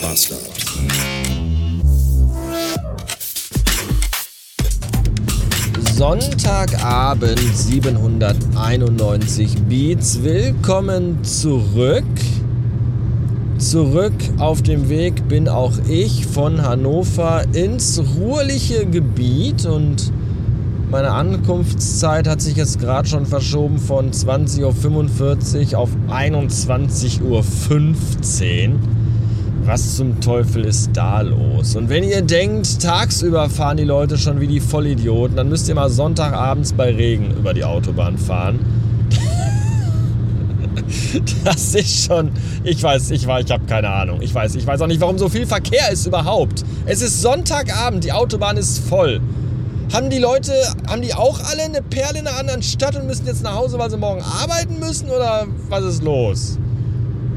Bastard. Sonntagabend 791 Beats. Willkommen zurück. Zurück auf dem Weg bin auch ich von Hannover ins ruhrliche Gebiet und meine Ankunftszeit hat sich jetzt gerade schon verschoben von 20.45 Uhr auf 21.15 Uhr. Was zum Teufel ist da los? Und wenn ihr denkt, tagsüber fahren die Leute schon wie die Vollidioten, dann müsst ihr mal Sonntagabends bei Regen über die Autobahn fahren. Das ist schon, ich weiß, ich war, ich habe keine Ahnung. Ich weiß, ich weiß auch nicht, warum so viel Verkehr ist überhaupt. Es ist Sonntagabend, die Autobahn ist voll. Haben die Leute, haben die auch alle eine Perle in einer anderen Stadt und müssen jetzt nach Hause, weil sie morgen arbeiten müssen? Oder was ist los?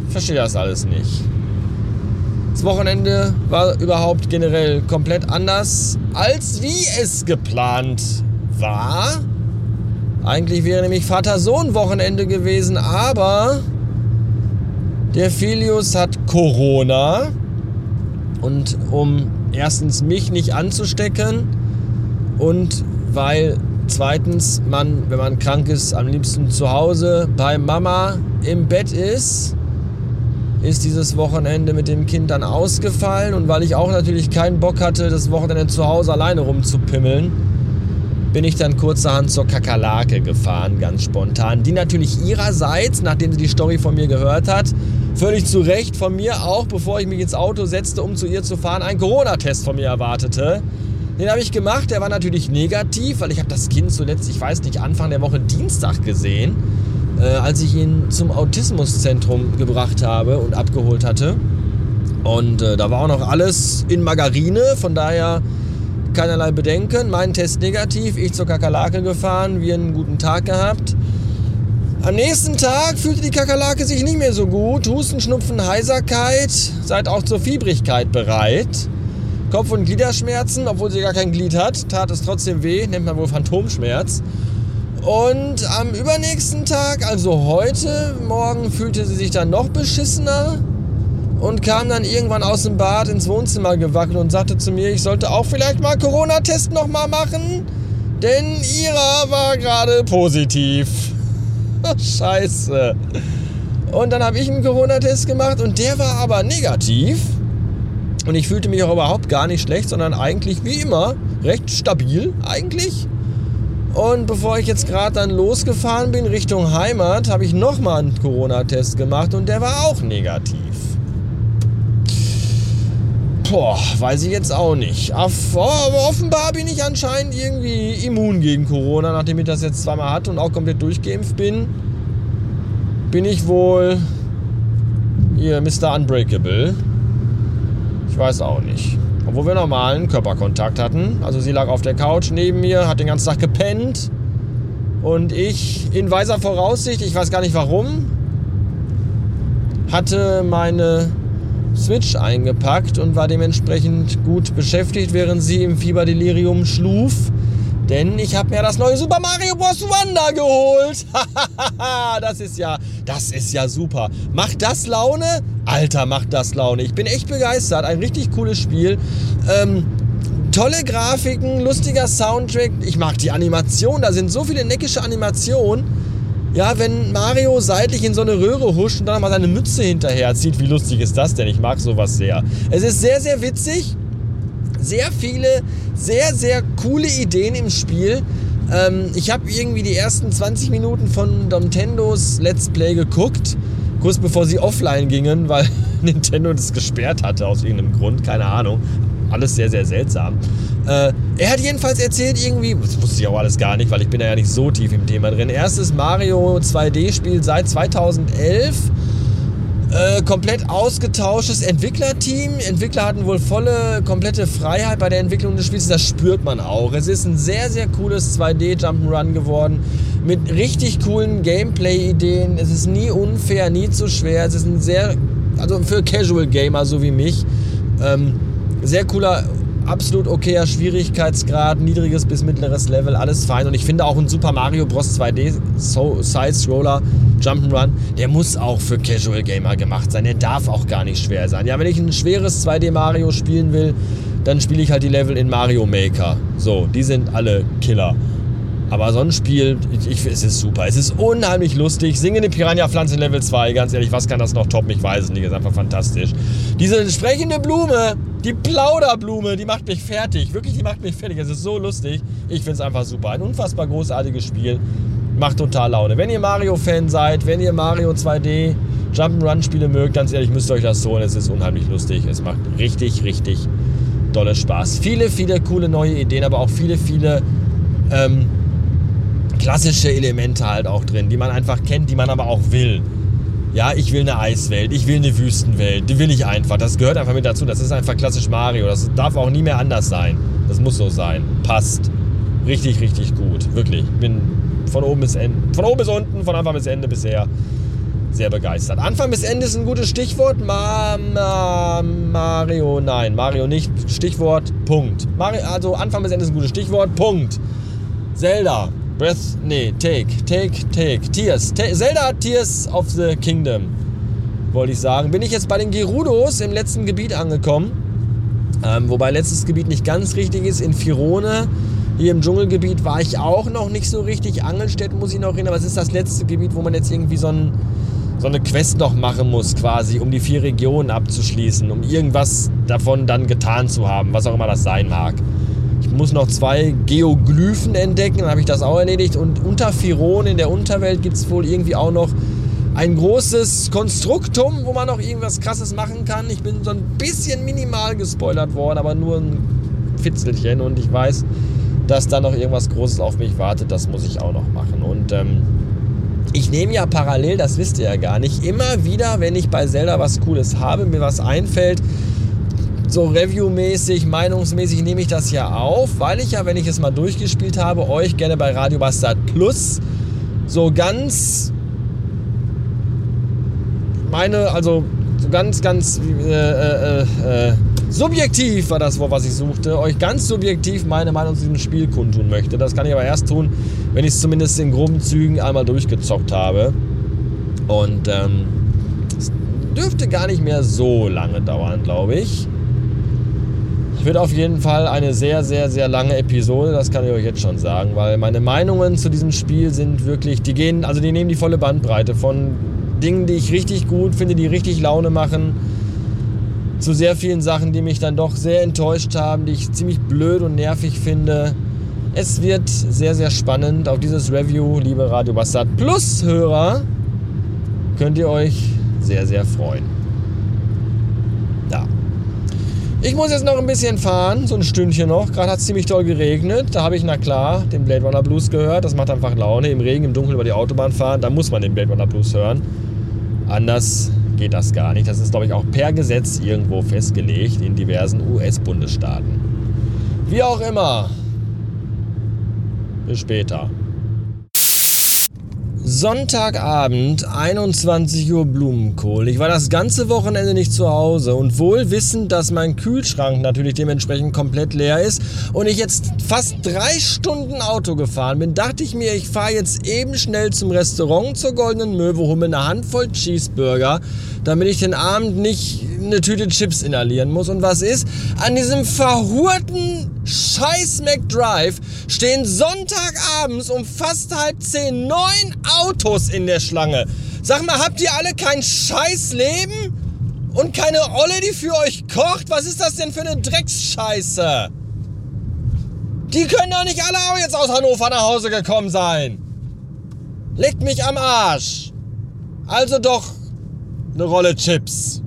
Ich verstehe das alles nicht. Das Wochenende war überhaupt generell komplett anders, als wie es geplant war. Eigentlich wäre nämlich Vater-Sohn-Wochenende gewesen, aber der Filius hat Corona. Und um erstens mich nicht anzustecken und weil zweitens man, wenn man krank ist, am liebsten zu Hause bei Mama im Bett ist, ist dieses Wochenende mit dem Kind dann ausgefallen. Und weil ich auch natürlich keinen Bock hatte, das Wochenende zu Hause alleine rumzupimmeln, bin ich dann kurzerhand zur Kakerlake gefahren, ganz spontan. Die natürlich ihrerseits, nachdem sie die Story von mir gehört hat, völlig zu Recht von mir auch, bevor ich mich ins Auto setzte, um zu ihr zu fahren, einen Corona-Test von mir erwartete. Den habe ich gemacht, der war natürlich negativ, weil ich habe das Kind zuletzt, ich weiß nicht, Anfang der Woche Dienstag gesehen, äh, als ich ihn zum Autismuszentrum gebracht habe und abgeholt hatte. Und äh, da war auch noch alles in Margarine, von daher keinerlei Bedenken. Mein Test negativ, ich zur Kakerlake gefahren, wir einen guten Tag gehabt. Am nächsten Tag fühlte die Kakerlake sich nicht mehr so gut. Husten, Schnupfen, Heiserkeit, seid auch zur Fiebrigkeit bereit. Kopf- und Gliederschmerzen, obwohl sie gar kein Glied hat, tat es trotzdem weh, nennt man wohl Phantomschmerz. Und am übernächsten Tag, also heute Morgen, fühlte sie sich dann noch beschissener und kam dann irgendwann aus dem Bad ins Wohnzimmer gewackelt und sagte zu mir, ich sollte auch vielleicht mal Corona-Test nochmal machen, denn ihrer war gerade positiv. Scheiße. Und dann habe ich einen Corona-Test gemacht und der war aber negativ. Und ich fühlte mich auch überhaupt gar nicht schlecht, sondern eigentlich wie immer recht stabil eigentlich. Und bevor ich jetzt gerade dann losgefahren bin Richtung Heimat, habe ich nochmal einen Corona-Test gemacht und der war auch negativ. Boah, weiß ich jetzt auch nicht. Aber offenbar bin ich anscheinend irgendwie immun gegen Corona, nachdem ich das jetzt zweimal hatte und auch komplett durchgeimpft bin. Bin ich wohl hier Mr. Unbreakable. Ich weiß auch nicht. Obwohl wir normalen Körperkontakt hatten. Also sie lag auf der Couch neben mir, hat den ganzen Tag gepennt. Und ich in weiser Voraussicht, ich weiß gar nicht warum, hatte meine Switch eingepackt und war dementsprechend gut beschäftigt, während sie im Fieberdelirium schluf. Denn ich habe mir das neue Super Mario Bros. Wonder geholt. das ist ja, das ist ja super. Macht das Laune? Alter, macht das Laune. Ich bin echt begeistert. Ein richtig cooles Spiel. Ähm, tolle Grafiken, lustiger Soundtrack. Ich mag die Animation. Da sind so viele neckische Animationen. Ja, wenn Mario seitlich in so eine Röhre huscht und dann mal seine Mütze hinterher zieht, wie lustig ist das denn? Ich mag sowas sehr. Es ist sehr, sehr witzig sehr viele, sehr, sehr coole Ideen im Spiel. Ähm, ich habe irgendwie die ersten 20 Minuten von Nintendos Let's Play geguckt, kurz bevor sie offline gingen, weil Nintendo das gesperrt hatte aus irgendeinem Grund, keine Ahnung. Alles sehr, sehr seltsam. Äh, er hat jedenfalls erzählt irgendwie, das wusste ich auch alles gar nicht, weil ich bin da ja nicht so tief im Thema drin. Erstes Mario 2D-Spiel seit 2011 äh, komplett ausgetauschtes Entwicklerteam. Entwickler hatten wohl volle, komplette Freiheit bei der Entwicklung des Spiels. Das spürt man auch. Es ist ein sehr, sehr cooles 2D-Jump'n'Run geworden. Mit richtig coolen Gameplay-Ideen. Es ist nie unfair, nie zu schwer. Es ist ein sehr, also für Casual-Gamer so wie mich, ähm, sehr cooler absolut okayer Schwierigkeitsgrad, niedriges bis mittleres Level, alles fein. Und ich finde auch ein Super Mario Bros. 2D Side-Scroller Jump'n'Run, der muss auch für Casual Gamer gemacht sein. Der darf auch gar nicht schwer sein. Ja, wenn ich ein schweres 2D Mario spielen will, dann spiele ich halt die Level in Mario Maker. So, die sind alle Killer. Aber so ein Spiel, ich, ich, es ist super. Es ist unheimlich lustig. Singende Piranha-Pflanze Level 2, ganz ehrlich, was kann das noch toppen? Ich weiß es nicht, ist einfach fantastisch. Diese sprechende Blume, die Plauderblume, die macht mich fertig. Wirklich, die macht mich fertig. Es ist so lustig. Ich finde es einfach super. Ein unfassbar großartiges Spiel. Macht total Laune. Wenn ihr Mario-Fan seid, wenn ihr Mario 2D Jump'n'Run-Spiele mögt, ganz ehrlich, müsst ihr euch das holen. Es ist unheimlich lustig. Es macht richtig, richtig dolle Spaß. Viele, viele coole neue Ideen, aber auch viele, viele ähm, klassische Elemente halt auch drin, die man einfach kennt, die man aber auch will. Ja, ich will eine Eiswelt, ich will eine Wüstenwelt, die will ich einfach. Das gehört einfach mit dazu. Das ist einfach klassisch Mario. Das darf auch nie mehr anders sein. Das muss so sein. Passt. Richtig, richtig gut. Wirklich. Bin von oben bis Ende, von oben bis unten, von Anfang bis Ende bisher sehr begeistert. Anfang bis Ende ist ein gutes Stichwort. Ma, ma, Mario, nein, Mario nicht. Stichwort, Punkt. Mario, also Anfang bis Ende ist ein gutes Stichwort, Punkt. Zelda, Breath, nee, Take, Take, Take, Tears. Ta Zelda Tears of the Kingdom, wollte ich sagen. Bin ich jetzt bei den Gerudos im letzten Gebiet angekommen. Ähm, wobei letztes Gebiet nicht ganz richtig ist. In Firone, hier im Dschungelgebiet, war ich auch noch nicht so richtig. Angelstedt muss ich noch hin, aber es ist das letzte Gebiet, wo man jetzt irgendwie so, ein, so eine Quest noch machen muss, quasi, um die vier Regionen abzuschließen, um irgendwas davon dann getan zu haben, was auch immer das sein mag muss noch zwei Geoglyphen entdecken, dann habe ich das auch erledigt. Und unter Firon in der Unterwelt gibt es wohl irgendwie auch noch ein großes Konstruktum, wo man noch irgendwas Krasses machen kann. Ich bin so ein bisschen minimal gespoilert worden, aber nur ein Fitzelchen. Und ich weiß, dass da noch irgendwas Großes auf mich wartet. Das muss ich auch noch machen. Und ähm, ich nehme ja parallel, das wisst ihr ja gar nicht, immer wieder, wenn ich bei Zelda was Cooles habe, mir was einfällt, so reviewmäßig, meinungsmäßig nehme ich das ja auf, weil ich ja, wenn ich es mal durchgespielt habe, euch gerne bei Radio Bastard Plus so ganz meine, also so ganz, ganz äh, äh, äh, subjektiv war das Wort, was ich suchte, euch ganz subjektiv meine Meinung zu diesem Spiel kundtun möchte. Das kann ich aber erst tun, wenn ich es zumindest in groben Zügen einmal durchgezockt habe. Und ähm, es dürfte gar nicht mehr so lange dauern, glaube ich. Wird auf jeden Fall eine sehr, sehr, sehr lange Episode, das kann ich euch jetzt schon sagen, weil meine Meinungen zu diesem Spiel sind wirklich, die gehen, also die nehmen die volle Bandbreite von Dingen, die ich richtig gut finde, die richtig Laune machen, zu sehr vielen Sachen, die mich dann doch sehr enttäuscht haben, die ich ziemlich blöd und nervig finde. Es wird sehr, sehr spannend. Auf dieses Review, liebe Radio Bastard Plus Hörer, könnt ihr euch sehr, sehr freuen. Ich muss jetzt noch ein bisschen fahren, so ein Stündchen noch. Gerade hat es ziemlich doll geregnet. Da habe ich, na klar, den Blade Runner Blues gehört. Das macht einfach Laune. Im Regen, im Dunkeln über die Autobahn fahren, da muss man den Blade Runner Blues hören. Anders geht das gar nicht. Das ist, glaube ich, auch per Gesetz irgendwo festgelegt in diversen US-Bundesstaaten. Wie auch immer. Bis später. Sonntagabend, 21 Uhr Blumenkohl. Ich war das ganze Wochenende nicht zu Hause und wohl wissend, dass mein Kühlschrank natürlich dementsprechend komplett leer ist und ich jetzt fast drei Stunden Auto gefahren bin, dachte ich mir, ich fahre jetzt eben schnell zum Restaurant zur Goldenen Möwe, hole mir eine Handvoll Cheeseburger, damit ich den Abend nicht eine Tüte Chips inhalieren muss. Und was ist? An diesem verhurten scheiß McDrive stehen Sonntagabends um fast halb zehn neun Autos in der Schlange. Sag mal, habt ihr alle kein scheiß Leben? Und keine Olle, die für euch kocht? Was ist das denn für eine Drecksscheiße? Die können doch nicht alle auch jetzt aus Hannover nach Hause gekommen sein. Leckt mich am Arsch. Also doch eine Rolle Chips.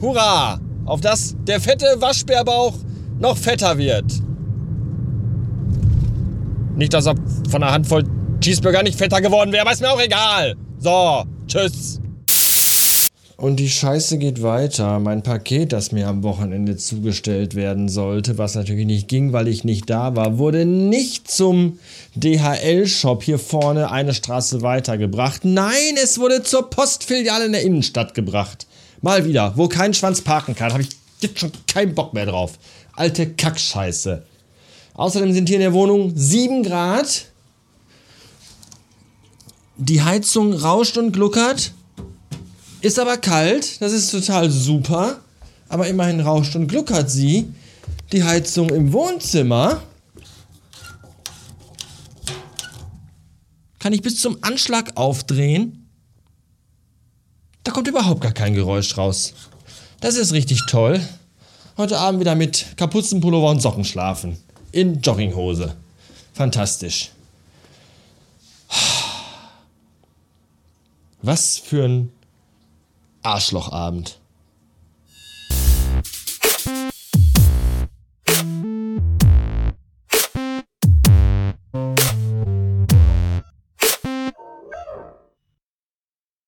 Hurra! Auf das der fette Waschbärbauch noch fetter wird. Nicht, dass er von einer Handvoll Cheeseburger nicht fetter geworden wäre, aber ist mir auch egal. So, tschüss. Und die Scheiße geht weiter. Mein Paket, das mir am Wochenende zugestellt werden sollte, was natürlich nicht ging, weil ich nicht da war, wurde nicht zum DHL-Shop hier vorne eine Straße weitergebracht. Nein, es wurde zur Postfiliale in der Innenstadt gebracht. Mal wieder, wo kein Schwanz parken kann, habe ich jetzt schon keinen Bock mehr drauf. Alte Kackscheiße. Außerdem sind hier in der Wohnung 7 Grad. Die Heizung rauscht und gluckert. Ist aber kalt. Das ist total super. Aber immerhin rauscht und gluckert sie. Die Heizung im Wohnzimmer. Kann ich bis zum Anschlag aufdrehen. Da kommt überhaupt gar kein Geräusch raus. Das ist richtig toll. Heute Abend wieder mit Kapuzenpullover und Socken schlafen. In Jogginghose. Fantastisch. Was für ein Arschlochabend.